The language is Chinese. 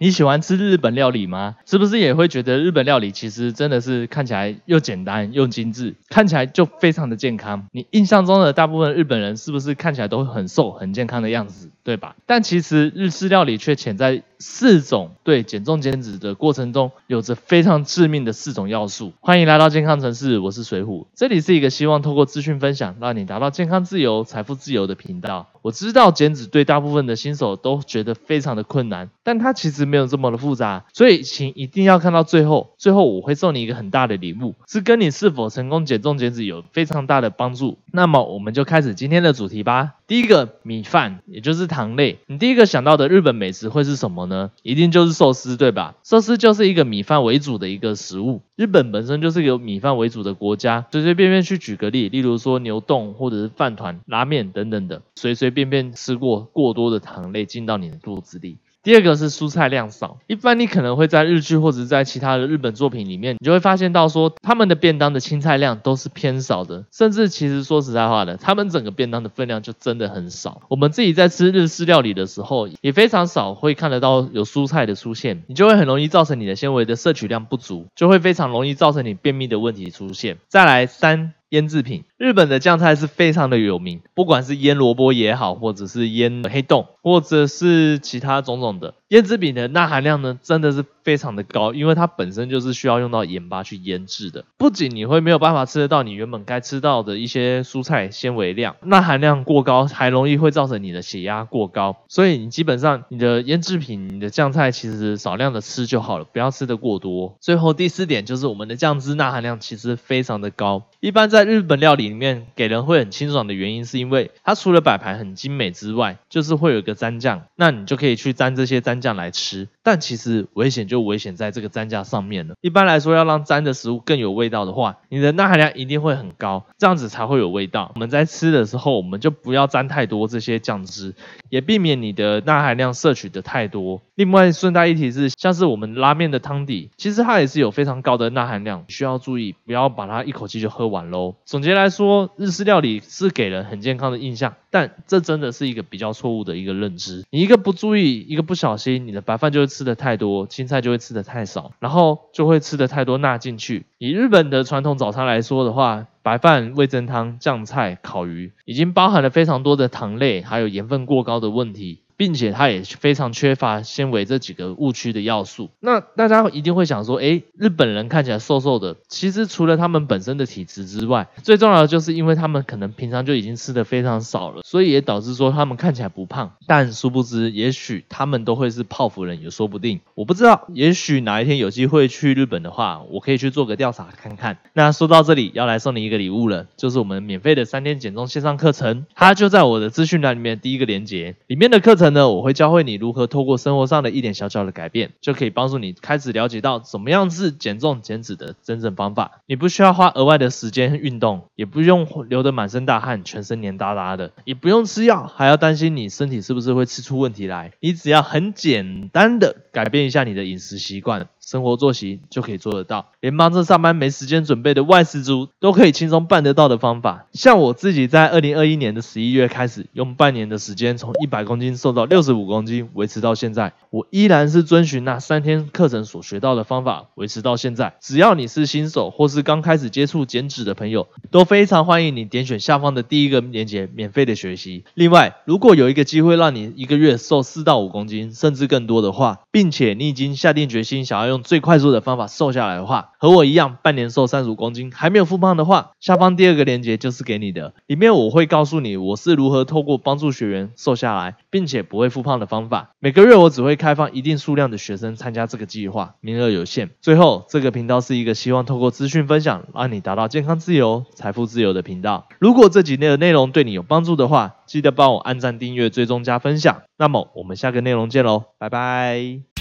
你喜欢吃日本料理吗？是不是也会觉得日本料理其实真的是看起来又简单又精致，看起来就非常的健康？你印象中的大部分日本人是不是看起来都很瘦、很健康的样子，对吧？但其实日式料理却潜在四种对减重减脂的过程中有着非常致命的四种要素。欢迎来到健康城市，我是水虎，这里是一个希望透过资讯分享，让你达到健康自由、财富自由的频道。我知道减脂对大部分的新手都觉得非常的困难，但它其实没有这么的复杂，所以请一定要看到最后。最后我会送你一个很大的礼物，是跟你是否成功减重减脂有非常大的帮助。那么我们就开始今天的主题吧。第一个米饭，也就是糖类，你第一个想到的日本美食会是什么呢？一定就是寿司，对吧？寿司就是一个米饭为主的一个食物。日本本身就是有米饭为主的国家，随随便便去举个例，例如说牛冻或者是饭团、拉面等等的，随随便便吃过过多的糖类进到你的肚子里。第二个是蔬菜量少，一般你可能会在日剧或者在其他的日本作品里面，你就会发现到说他们的便当的青菜量都是偏少的，甚至其实说实在话的，他们整个便当的分量就真的很少。我们自己在吃日式料理的时候，也非常少会看得到有蔬菜的出现，你就会很容易造成你的纤维的摄取量不足，就会非常容易造成你便秘的问题出现。再来三。腌制品，日本的酱菜是非常的有名，不管是腌萝卜也好，或者是腌黑豆，或者是其他种种的腌制品的钠含量呢，真的是非常的高，因为它本身就是需要用到盐巴去腌制的。不仅你会没有办法吃得到你原本该吃到的一些蔬菜纤维量，钠含量过高，还容易会造成你的血压过高。所以你基本上你的腌制品、你的酱菜其实少量的吃就好了，不要吃的过多。最后第四点就是我们的酱汁钠含量其实非常的高，一般在日本料理里面，给人会很清爽的原因，是因为它除了摆盘很精美之外，就是会有一个蘸酱，那你就可以去蘸这些蘸酱来吃。但其实危险就危险在这个蘸酱上面了。一般来说，要让蘸的食物更有味道的话，你的钠含量一定会很高，这样子才会有味道。我们在吃的时候，我们就不要沾太多这些酱汁，也避免你的钠含量摄取的太多。另外，顺带一提是，像是我们拉面的汤底，其实它也是有非常高的钠含量，需要注意，不要把它一口气就喝完喽。总结来说，日式料理是给人很健康的印象，但这真的是一个比较错误的一个认知。你一个不注意，一个不小心，你的白饭就会吃的太多，青菜就会吃的太少，然后就会吃的太多钠进去。以日本的传统早餐来说的话，白饭、味增汤、酱菜、烤鱼，已经包含了非常多的糖类，还有盐分过高的问题。并且它也非常缺乏纤维这几个误区的要素。那大家一定会想说，哎，日本人看起来瘦瘦的，其实除了他们本身的体质之外，最重要的就是因为他们可能平常就已经吃的非常少了，所以也导致说他们看起来不胖。但殊不知，也许他们都会是泡芙人，也说不定。我不知道，也许哪一天有机会去日本的话，我可以去做个调查看看。那说到这里，要来送你一个礼物了，就是我们免费的三天减重线上课程，它就在我的资讯栏里面第一个链接里面的课程。呢，我会教会你如何透过生活上的一点小小的改变，就可以帮助你开始了解到怎么样是减重减脂的真正方法。你不需要花额外的时间运动，也不用流得满身大汗、全身黏哒哒的，也不用吃药，还要担心你身体是不是会吃出问题来。你只要很简单的改变一下你的饮食习惯。生活作息就可以做得到，连忙着上班没时间准备的外事族都可以轻松办得到的方法。像我自己在二零二一年的十一月开始，用半年的时间从一百公斤瘦到六十五公斤，维持到现在，我依然是遵循那三天课程所学到的方法，维持到现在。只要你是新手或是刚开始接触减脂的朋友，都非常欢迎你点选下方的第一个链接，免费的学习。另外，如果有一个机会让你一个月瘦四到五公斤，甚至更多的话，并且你已经下定决心想要用最快速的方法瘦下来的话，和我一样半年瘦三十五公斤还没有复胖的话，下方第二个链接就是给你的，里面我会告诉你我是如何透过帮助学员瘦下来，并且不会复胖的方法。每个月我只会开放一定数量的学生参加这个计划，名额有限。最后，这个频道是一个希望透过资讯分享，让你达到健康自由、财富自由的频道。如果这几内的内容对你有帮助的话，记得帮我按赞、订阅、追踪、加分享。那么我们下个内容见喽，拜拜。